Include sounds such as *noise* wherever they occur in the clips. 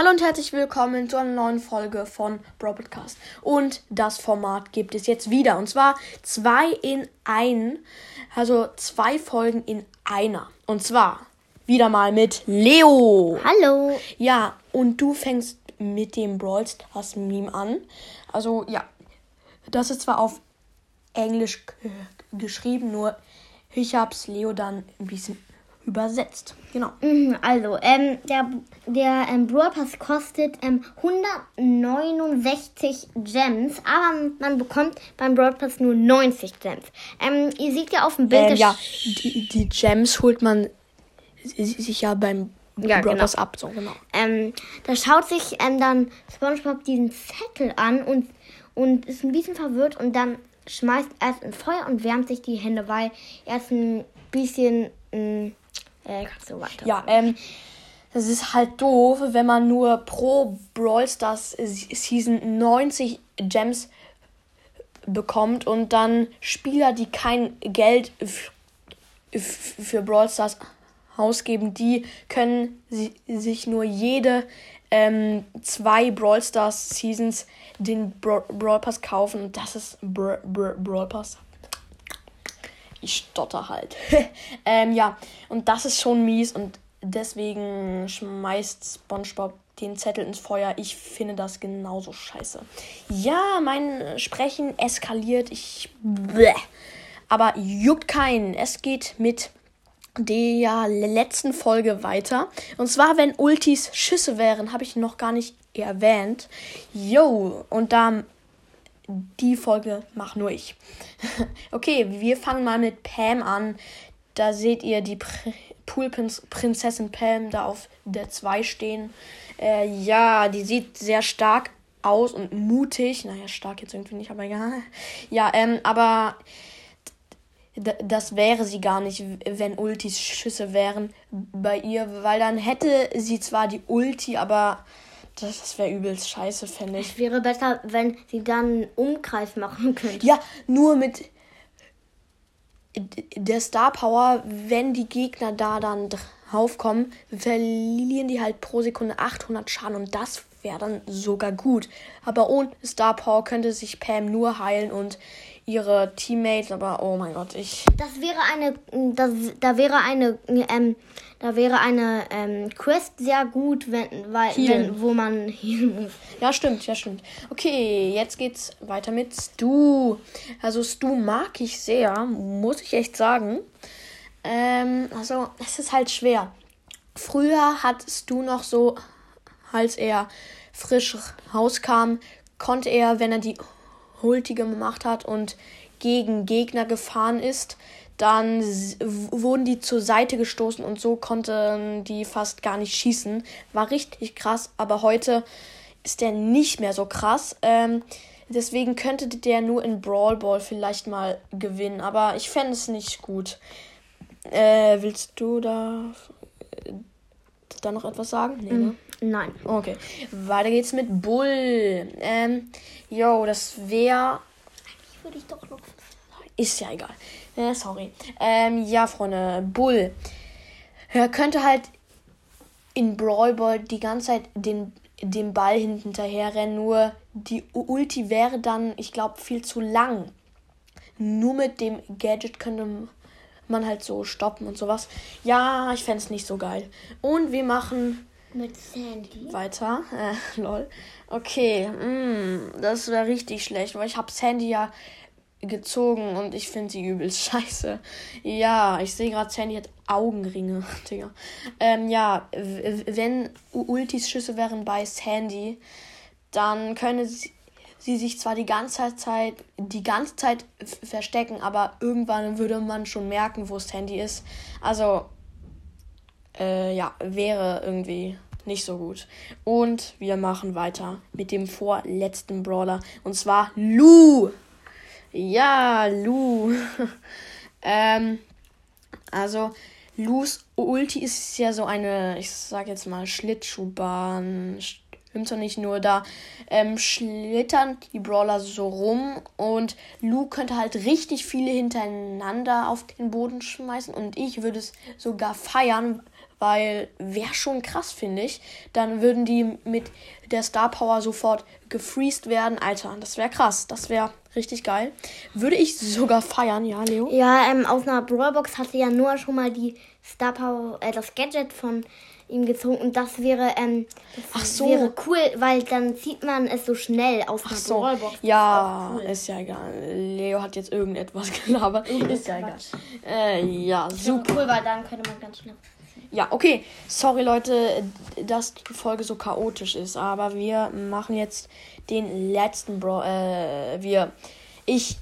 Hallo und herzlich willkommen zu einer neuen Folge von Brawl Podcast. Und das Format gibt es jetzt wieder. Und zwar zwei in ein, also zwei Folgen in einer. Und zwar wieder mal mit Leo. Hallo. Ja, und du fängst mit dem Brawl Stars Meme an. Also ja, das ist zwar auf Englisch geschrieben, nur ich hab's Leo dann ein bisschen übersetzt. Genau. Mhm, Also, ähm, der, der ähm, Brawl Pass kostet ähm, 169 Gems, aber man bekommt beim Brawl Pass nur 90 Gems. Ähm, ihr seht ja auf dem Bild, Ähm, ja, die, die Gems holt man si- sich ja beim Ja, Brawl genau. Pass ab. So, genau. ähm, da schaut sich ähm, dann SpongeBob diesen Zettel an und, und ist ein bisschen verwirrt und dann schmeißt er es ins Feuer und wärmt sich die Hände, weil er ist ein bisschen, mh, äh, kannst du weiter. Ja, ähm, das ist halt doof, wenn man nur pro Brawl Stars Season 90 Gems bekommt und dann Spieler, die kein Geld für Brawl Stars ausgeben, die können si sich nur jede ähm, zwei Brawl Stars Seasons den Bra Brawl Pass kaufen und das ist Bra Bra Brawl Pass. Ich stotter halt. *laughs* ähm, ja, und das ist schon mies und deswegen schmeißt SpongeBob den Zettel ins Feuer. Ich finde das genauso scheiße. Ja, mein Sprechen eskaliert. Ich. Bleh. Aber juckt keinen. Es geht mit der letzten Folge weiter. Und zwar, wenn Ultis Schüsse wären, habe ich noch gar nicht erwähnt. Yo, und da die Folge mach nur ich. *laughs* okay, wir fangen mal mit Pam an. Da seht ihr die Pr Poolprinzessin Pam da auf der 2 stehen. Äh, ja, die sieht sehr stark aus und mutig. Naja, stark jetzt irgendwie nicht, aber egal. *laughs* Ja, ähm, aber das wäre sie gar nicht, wenn Ultis Schüsse wären bei ihr, weil dann hätte sie zwar die Ulti, aber das, das wäre übelst scheiße, fände ich. Es wäre besser, wenn sie dann einen Umkreis machen *laughs* könnte. Ja, nur mit der Star Power, wenn die Gegner da dann draufkommen, verlieren die halt pro Sekunde 800 Schaden und das wäre dann sogar gut. Aber ohne Star Power könnte sich Pam nur heilen und ihre Teammates, aber oh mein Gott, ich. Das wäre eine, das, da wäre eine, ähm, da wäre eine ähm, Quest sehr gut, wenn, weil, wenn, wo man healen muss. Ja, stimmt, ja, stimmt. Okay, jetzt geht's weiter mit Stu. Also Stu mag ich sehr, muss ich echt sagen. Ähm, also, es ist halt schwer. Früher hat Stu noch so, als er frisch rauskam, konnte er, wenn er die Ulti gemacht hat und gegen Gegner gefahren ist, dann wurden die zur Seite gestoßen und so konnten die fast gar nicht schießen. War richtig krass, aber heute ist der nicht mehr so krass. Ähm, deswegen könnte der nur in Brawl Ball vielleicht mal gewinnen, aber ich fände es nicht gut. Äh, willst du da, äh, da noch etwas sagen? Nee, ne? Nein. Okay, weiter geht's mit Bull. Ähm, yo, das wäre. Ich würde ich doch noch. Ist ja egal. Äh, sorry. Ähm, ja, Freunde, Bull. Er könnte halt in Brawl Ball die ganze Zeit den, den Ball hinterher rennen, nur die Ulti wäre dann, ich glaube, viel zu lang. Nur mit dem Gadget könnte man halt so stoppen und sowas. Ja, ich fände es nicht so geil. Und wir machen Mit Sandy. weiter. Äh, *laughs* lol. Okay, mm, das wäre richtig schlecht, weil ich habe Sandy ja gezogen und ich finde sie übelst *laughs* scheiße. Ja, ich sehe gerade, Sandy hat Augenringe, *laughs* Digga. Ähm, ja, wenn Ultis Schüsse wären bei Sandy, dann könnte sie, sie sich zwar die ganze Zeit, die ganze Zeit verstecken, aber irgendwann würde man schon merken, wo Sandy ist. Also, äh, ja, wäre irgendwie nicht so gut. Und wir machen weiter mit dem vorletzten Brawler. Und zwar Lu. Ja, Lu. *laughs* ähm, also, Lus Ulti ist ja so eine, ich sag jetzt mal, Schlittschuhbahn. Doch nicht nur, da ähm, schlittern die Brawler so rum und Lu könnte halt richtig viele hintereinander auf den Boden schmeißen und ich würde es sogar feiern, weil wäre schon krass, finde ich. Dann würden die mit der Star Power sofort gefreezed werden. Alter, das wäre krass. Das wäre richtig geil. Würde ich sogar feiern, ja, Leo? Ja, ähm, aus einer Brawlbox hatte ja nur schon mal die Star Power, äh, das Gadget von ihm gezogen und das wäre, ähm, das Ach so. wäre cool, weil dann sieht man es so schnell aus einer So, Brawlbox. ja, ist ja egal. Leo hat jetzt irgendetwas *laughs* gelabert. Ist ja egal. Äh, ja, super. Cool, weil dann könnte man ganz schnell. Ja, okay. Sorry, Leute, dass die Folge so chaotisch ist. Aber wir machen jetzt den letzten Bro. Äh, wir. Ich.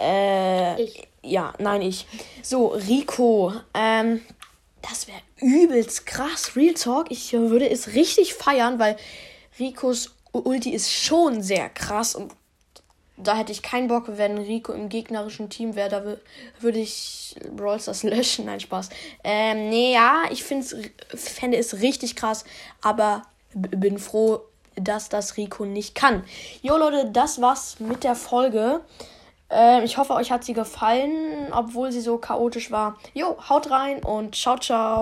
Äh, Ich. Ja, nein, ich. So, Rico. Ähm, das wäre übelst krass. Real Talk. Ich würde es richtig feiern, weil Ricos Ulti ist schon sehr krass und da hätte ich keinen Bock, wenn Rico im gegnerischen Team wäre. Da wür- würde ich Brawl Stars *laughs* löschen. Nein, Spaß. Ähm, nee, ja, ich find's, fände es richtig krass, aber bin froh, dass das Rico nicht kann. Jo, Leute, das war's mit der Folge. Ähm, ich hoffe, euch hat sie gefallen, obwohl sie so chaotisch war. Jo, haut rein und ciao, ciao.